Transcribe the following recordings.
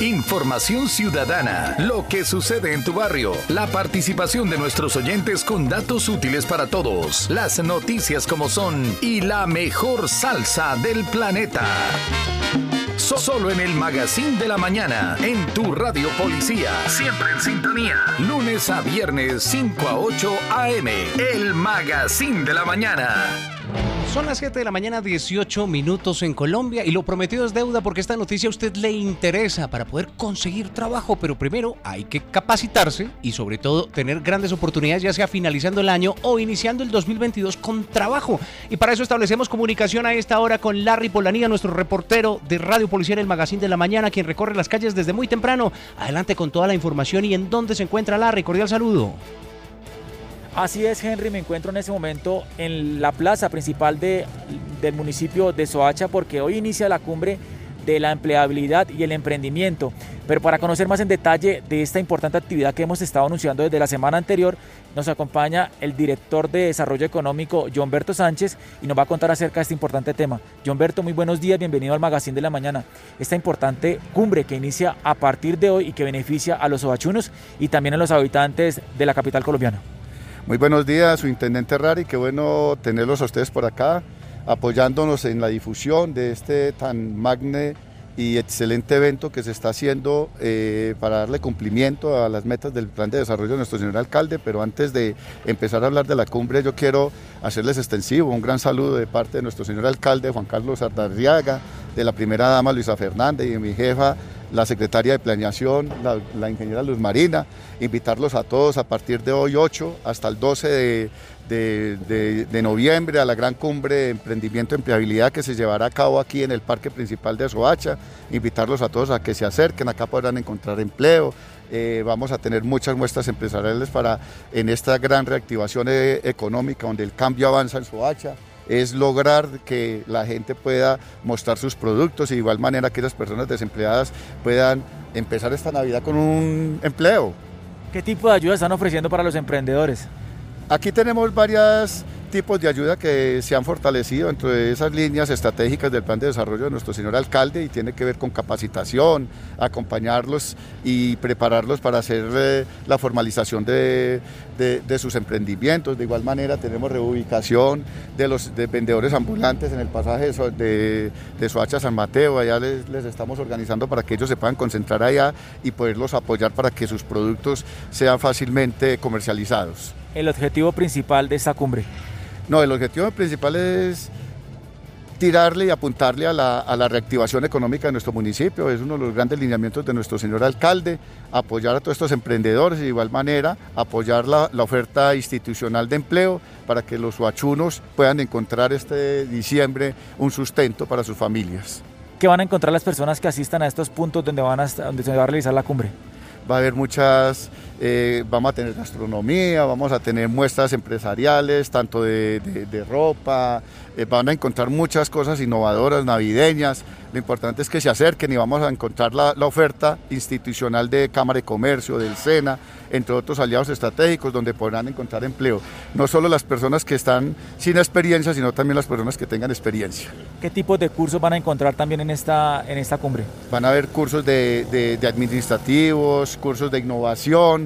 Información ciudadana, lo que sucede en tu barrio, la participación de nuestros oyentes con datos útiles para todos, las noticias como son y la mejor salsa del planeta. Solo en el Magazine de la Mañana, en tu Radio Policía. Siempre en sintonía. Lunes a viernes, 5 a 8 AM. El Magazine de la Mañana. Son las 7 de la mañana, 18 minutos en Colombia y lo prometido es deuda porque esta noticia a usted le interesa para poder conseguir trabajo, pero primero hay que capacitarse y sobre todo tener grandes oportunidades ya sea finalizando el año o iniciando el 2022 con trabajo. Y para eso establecemos comunicación a esta hora con Larry Polanía, nuestro reportero de Radio Policía en el Magazine de la Mañana, quien recorre las calles desde muy temprano. Adelante con toda la información y en dónde se encuentra Larry. Cordial saludo. Así es, Henry, me encuentro en ese momento en la plaza principal de, del municipio de Soacha porque hoy inicia la cumbre de la empleabilidad y el emprendimiento. Pero para conocer más en detalle de esta importante actividad que hemos estado anunciando desde la semana anterior, nos acompaña el director de Desarrollo Económico, John Berto Sánchez, y nos va a contar acerca de este importante tema. John Berto, muy buenos días, bienvenido al Magazine de la Mañana. Esta importante cumbre que inicia a partir de hoy y que beneficia a los sobachunos y también a los habitantes de la capital colombiana. Muy buenos días, su intendente Rari, qué bueno tenerlos a ustedes por acá, apoyándonos en la difusión de este tan magne y excelente evento que se está haciendo eh, para darle cumplimiento a las metas del plan de desarrollo de nuestro señor alcalde, pero antes de empezar a hablar de la cumbre yo quiero hacerles extensivo un gran saludo de parte de nuestro señor alcalde Juan Carlos Ardarriaga, de la primera dama Luisa Fernández y de mi jefa la secretaria de Planeación, la, ingeniera Luz Marina, invitarlos a todos a partir de hoy 8 hasta el 12 de, noviembre a la gran cumbre de emprendimiento y empleabilidad que se llevará a cabo aquí en el parque principal de Soacha, invitarlos a todos a que se acerquen, acá podrán encontrar empleo, eh, vamos a tener muchas muestras empresariales para en esta gran reactivación eh, económica donde el cambio avanza en Soacha es lograr que la gente pueda mostrar sus productos y de igual manera que esas personas desempleadas puedan empezar esta Navidad con un empleo. ¿Qué tipo de ayuda están ofreciendo para los emprendedores? Aquí tenemos varias tipos de ayuda que se han fortalecido dentro de esas líneas estratégicas del plan de desarrollo de nuestro señor alcalde y tiene que ver con capacitación, acompañarlos y prepararlos para hacer eh, la formalización de, sus emprendimientos. De igual manera tenemos reubicación de los vendedores ambulantes en el pasaje de, de Soacha San Mateo, allá les, les estamos organizando para que ellos se puedan concentrar allá y poderlos apoyar para que sus productos sean fácilmente comercializados. El objetivo principal de esta cumbre. No, el objetivo principal es tirarle y apuntarle a la, reactivación económica de nuestro municipio. Es uno de los grandes lineamientos de nuestro señor alcalde, apoyar a todos estos emprendedores y de igual manera apoyar la, oferta institucional de empleo para que los huachunos puedan encontrar este diciembre un sustento para sus familias. ¿Qué van a encontrar las personas que asistan a estos puntos donde, van a, donde se va a realizar la cumbre? Va a haber muchas eh, vamos a tener gastronomía, vamos a tener muestras empresariales, tanto de, ropa, eh, van a encontrar muchas cosas innovadoras, navideñas. Lo importante es que se acerquen y vamos a encontrar la, oferta institucional de Cámara de Comercio, del SENA, entre otros aliados estratégicos, donde podrán encontrar empleo. No solo las personas que están sin experiencia, sino también las personas que tengan experiencia. ¿Qué tipos de cursos van a encontrar también en esta, en esta cumbre? Van a haber cursos de administrativos, cursos de innovación,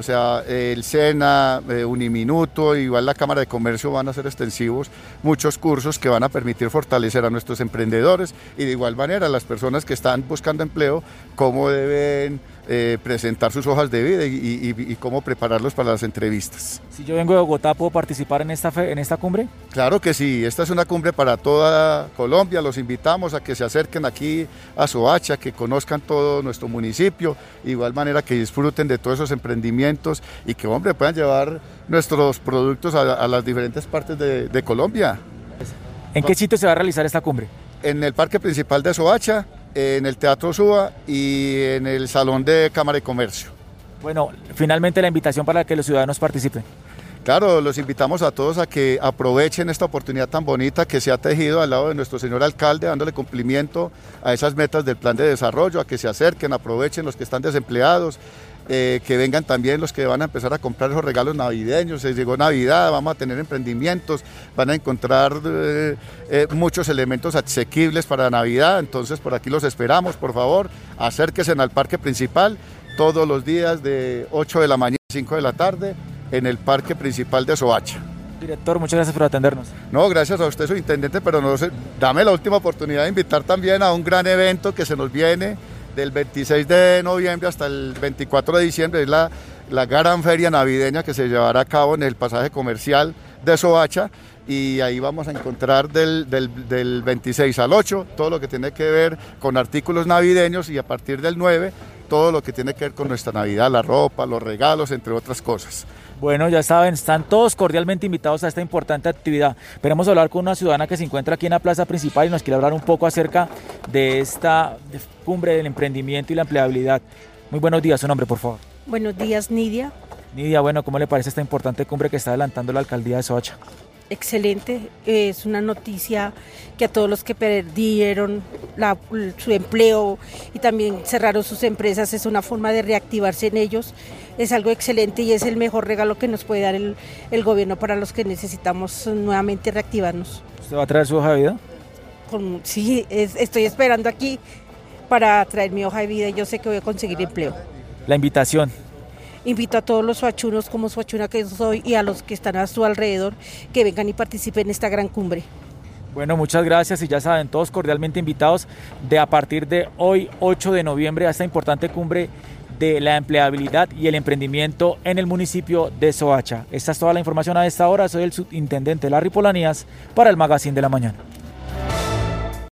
o sea, el SENA, eh, Uniminuto, igual la Cámara de Comercio van a ser extensivos muchos cursos que van a permitir fortalecer a nuestros emprendedores y de igual manera las personas que están buscando empleo, cómo deben eh, presentar sus hojas de vida y, cómo prepararlos para las entrevistas. Si yo vengo de Bogotá, ¿puedo participar en esta, en esta cumbre? Claro que sí, esta es una cumbre para toda Colombia, los invitamos a que se acerquen aquí a Soacha, que conozcan todo nuestro municipio, de igual manera que disfruten de todos esos emprendimientos y que, hombre, puedan llevar nuestros productos a, las diferentes partes de, de Colombia. ¿En qué sitio se va a realizar esta cumbre? En el parque principal de Soacha, en el Teatro Suba y en el Salón de Cámara de Comercio. Bueno, finalmente la invitación para que los ciudadanos participen. Claro, los invitamos a todos a que aprovechen esta oportunidad tan bonita que se ha tejido al lado de nuestro señor alcalde, dándole cumplimiento a esas metas del plan de desarrollo, a que se acerquen, aprovechen los que están desempleados, eh, que vengan también los que van a empezar a comprar esos regalos navideños. Se llegó Navidad, vamos a tener emprendimientos, van a encontrar eh, eh, muchos elementos asequibles para Navidad. Entonces, por aquí los esperamos, por favor, acérquense al parque principal todos los días de 8 de la mañana a 5 de la tarde en el parque principal de Soacha. Director, muchas gracias por atendernos. No, gracias a usted, su intendente, pero no dame la última oportunidad de invitar también a un gran evento que se nos viene del 26 de noviembre hasta el 24 de diciembre, es la, la gran feria navideña que se llevará a cabo en el pasaje comercial de Soacha y ahí vamos a encontrar del, del, del, 26 al 8 todo lo que tiene que ver con artículos navideños y a partir del 9 todo lo que tiene que ver con nuestra Navidad, la ropa, los regalos, entre otras cosas. Bueno, ya saben, están todos cordialmente invitados a esta importante actividad. Queremos hablar con una ciudadana que se encuentra aquí en la plaza principal y nos quiere hablar un poco acerca de esta cumbre del emprendimiento y la empleabilidad. Muy buenos días, su nombre, por favor. Buenos días, Nidia. Nidia, bueno, ¿cómo le parece esta importante cumbre que está adelantando la alcaldía de Soacha? Excelente. Es una noticia que a todos los que perdieron la, su empleo y también cerraron sus empresas es una forma de reactivarse en ellos. Es algo excelente y es el mejor regalo que nos puede dar el, el gobierno para los que necesitamos nuevamente reactivarnos. ¿Usted va a traer su hoja de vida? Con, sí, es, estoy esperando aquí para traer mi hoja de vida y yo sé que voy a conseguir empleo. La invitación, invito a todos los suachunos como suachuna que soy y a los que están a su alrededor que vengan y participen en esta gran cumbre. Bueno, muchas gracias y ya saben, todos cordialmente invitados de a partir de hoy 8 de noviembre a esta importante cumbre de la empleabilidad y el emprendimiento en el municipio de Soacha. Esta es toda la información a esta hora. Soy el subintendente Larry Polanías para el Magazine de la Mañana.